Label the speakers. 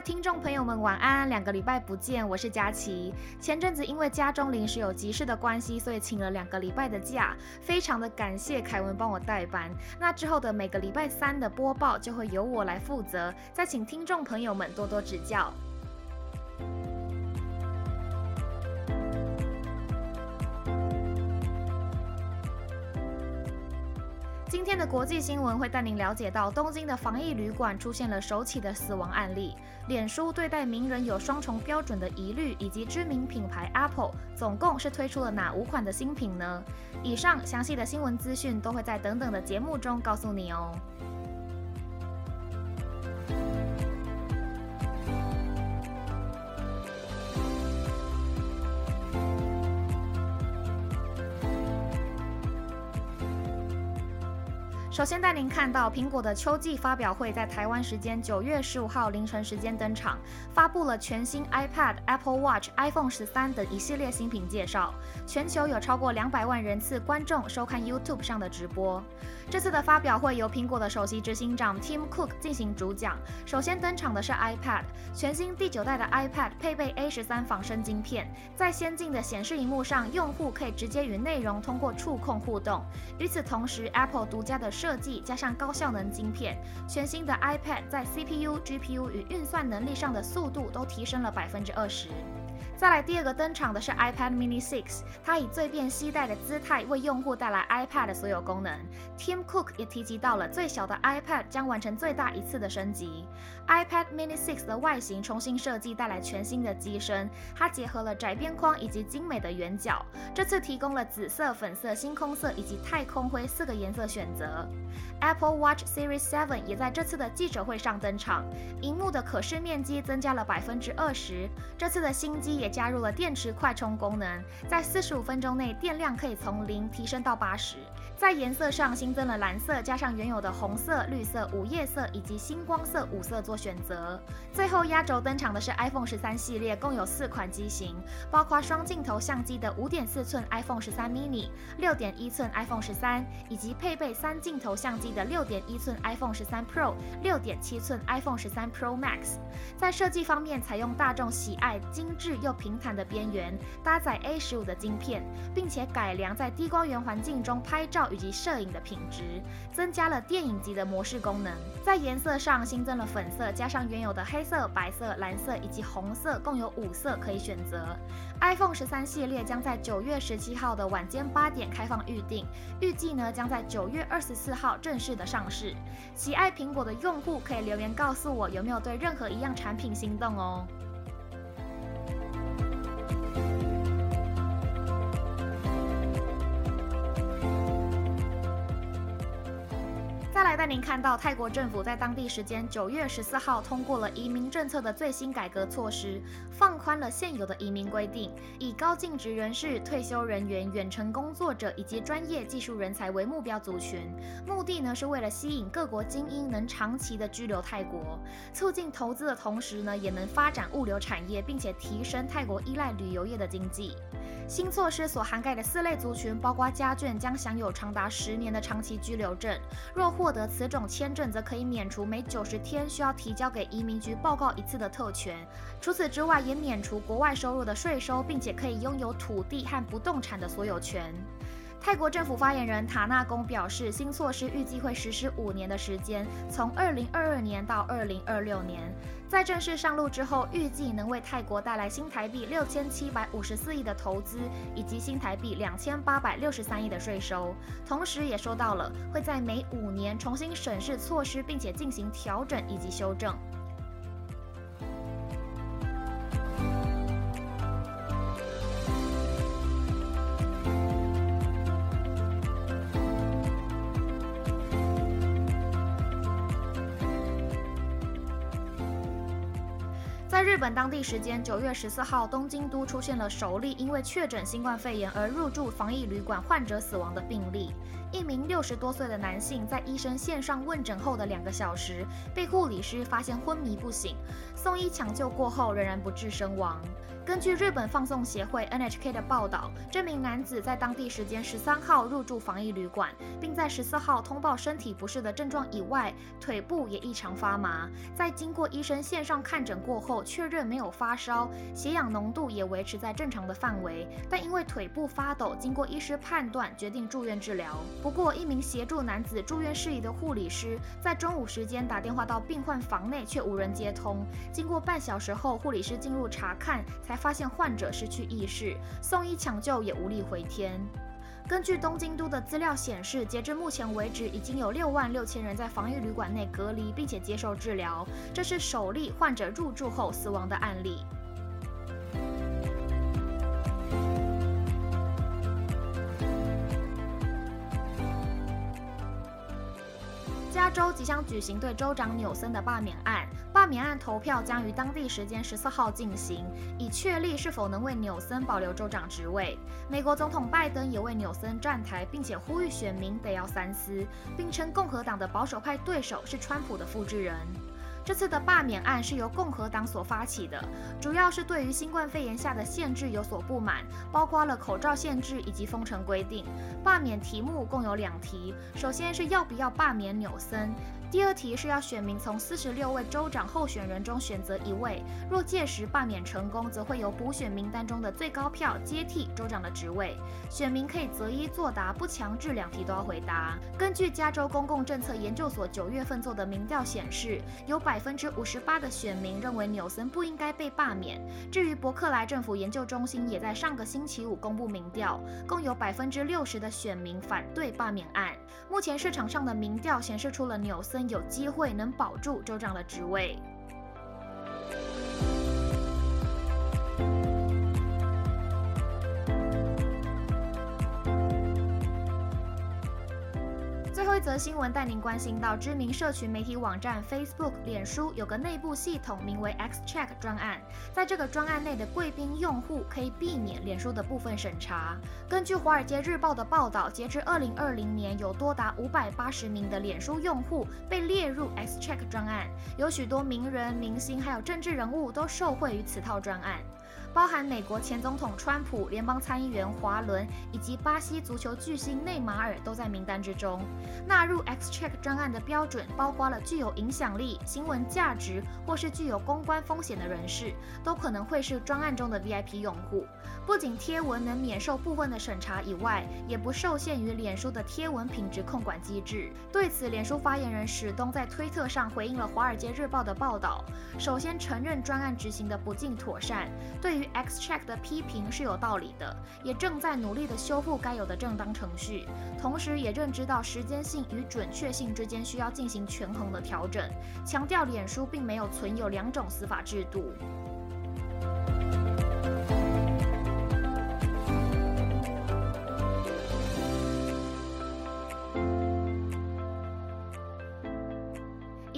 Speaker 1: 听众朋友们，晚安！两个礼拜不见，我是佳琪。前阵子因为家中临时有急事的关系，所以请了两个礼拜的假，非常的感谢凯文帮我代班。那之后的每个礼拜三的播报就会由我来负责，再请听众朋友们多多指教。今天的国际新闻会带您了解到，东京的防疫旅馆出现了首起的死亡案例。脸书对待名人有双重标准的疑虑，以及知名品牌 Apple 总共是推出了哪五款的新品呢？以上详细的新闻资讯都会在等等的节目中告诉你哦。首先带您看到苹果的秋季发表会，在台湾时间九月十五号凌晨时间登场，发布了全新 iPad、Apple Watch、iPhone 十三等一系列新品介绍。全球有超过两百万人次观众收看 YouTube 上的直播。这次的发表会由苹果的首席执行长 Tim Cook 进行主讲。首先登场的是 iPad，全新第九代的 iPad 配备 A 十三仿生晶片，在先进的显示荧幕上，用户可以直接与内容通过触控互动。与此同时，Apple 独家的设设计加上高效能晶片，全新的 iPad 在 CPU、GPU 与运算能力上的速度都提升了百分之二十。再来第二个登场的是 iPad Mini 6，它以最便携带的姿态为用户带来 iPad 的所有功能。Tim Cook 也提及到了最小的 iPad 将完成最大一次的升级。iPad Mini 6的外形重新设计，带来全新的机身。它结合了窄边框以及精美的圆角，这次提供了紫色、粉色、星空色以及太空灰四个颜色选择。Apple Watch Series 7也在这次的记者会上登场，荧幕的可视面积增加了百分之二十。这次的新机也加入了电池快充功能，在四十五分钟内电量可以从零提升到八十。在颜色上新增了蓝色，加上原有的红色、绿色、午夜色以及星光色五色做选择。最后压轴登场的是 iPhone 十三系列，共有四款机型，包括双镜头相机的五点四寸 iPhone 十三 mini、六点一寸 iPhone 十三，以及配备三镜头相机的六点一寸 iPhone 十三 Pro、六点七寸 iPhone 十三 Pro Max。在设计方面，采用大众喜爱精致又平坦的边缘，搭载 A 十五的晶片，并且改良在低光源环境中拍照以及摄影的品质，增加了电影级的模式功能。在颜色上新增了粉色，加上原有的黑色、白色、蓝色以及红色，共有五色可以选择。iPhone 十三系列将在九月十七号的晚间八点开放预定，预计呢将在九月二十四号正式的上市。喜爱苹果的用户可以留言告诉我有没有对任何一样产品心动哦。再来带您看到泰国政府在当地时间九月十四号通过了移民政策的最新改革措施，放宽了现有的移民规定，以高净值人士、退休人员、远程工作者以及专业技术人才为目标族群。目的呢是为了吸引各国精英能长期的居留泰国，促进投资的同时呢，也能发展物流产业，并且提升泰国依赖旅游业的经济。新措施所涵盖的四类族群，包括家眷将享有长达十年的长期居留证，若获得此种签证，则可以免除每九十天需要提交给移民局报告一次的特权。除此之外，也免除国外收入的税收，并且可以拥有土地和不动产的所有权。泰国政府发言人塔纳公表示，新措施预计会实施五年的时间，从二零二二年到二零二六年。在正式上路之后，预计能为泰国带来新台币六千七百五十四亿的投资，以及新台币两千八百六十三亿的税收。同时，也说到了会在每五年重新审视措施，并且进行调整以及修正。在日本当地时间九月十四号，东京都出现了首例因为确诊新冠肺炎而入住防疫旅馆患者死亡的病例。一名六十多岁的男性在医生线上问诊后的两个小时，被护理师发现昏迷不醒，送医抢救过后仍然不治身亡。根据日本放送协会 NHK 的报道，这名男子在当地时间十三号入住防疫旅馆，并在十四号通报身体不适的症状以外，腿部也异常发麻。在经过医生线上看诊过后，确认没有发烧，血氧浓度也维持在正常的范围。但因为腿部发抖，经过医师判断，决定住院治疗。不过，一名协助男子住院事宜的护理师在中午时间打电话到病患房内，却无人接通。经过半小时后，护理师进入查看，才发现患者失去意识，送医抢救也无力回天。根据东京都的资料显示，截至目前为止，已经有六万六千人在防疫旅馆内隔离，并且接受治疗。这是首例患者入住后死亡的案例。加州即将举行对州长纽森的罢免案，罢免案投票将于当地时间十四号进行，以确立是否能为纽森保留州长职位。美国总统拜登也为纽森站台，并且呼吁选民得要三思，并称共和党的保守派对手是川普的复制人。这次的罢免案是由共和党所发起的，主要是对于新冠肺炎下的限制有所不满，包括了口罩限制以及封城规定。罢免题目共有两题，首先是要不要罢免纽森。第二题是要选民从四十六位州长候选人中选择一位，若届时罢免成功，则会由补选名单中的最高票接替州长的职位。选民可以择一作答，不强制两题都要回答。根据加州公共政策研究所九月份做的民调显示，有百分之五十八的选民认为纽森不应该被罢免。至于伯克莱政府研究中心也在上个星期五公布民调，共有百分之六十的选民反对罢免案。目前市场上的民调显示出了纽森。有机会能保住州长的职位。则新闻带您关心到，知名社群媒体网站 Facebook 脸书有个内部系统，名为 XCheck 专案。在这个专案内的贵宾用户可以避免脸书的部分审查。根据《华尔街日报》的报道，截至2020年，有多达580名的脸书用户被列入 XCheck 专案，有许多名人、明星还有政治人物都受惠于此套专案。包含美国前总统川普、联邦参议员华伦以及巴西足球巨星内马尔都在名单之中。纳入 XCheck 专案的标准包括了具有影响力、新闻价值或是具有公关风险的人士，都可能会是专案中的 VIP 用户。不仅贴文能免受部分的审查以外，也不受限于脸书的贴文品质控管机制。对此，脸书发言人史东在推特上回应了《华尔街日报》的报道，首先承认专案执行的不尽妥善。对于 XCheck 的批评是有道理的，也正在努力的修复该有的正当程序，同时也认知到时间性与准确性之间需要进行权衡的调整，强调脸书并没有存有两种司法制度。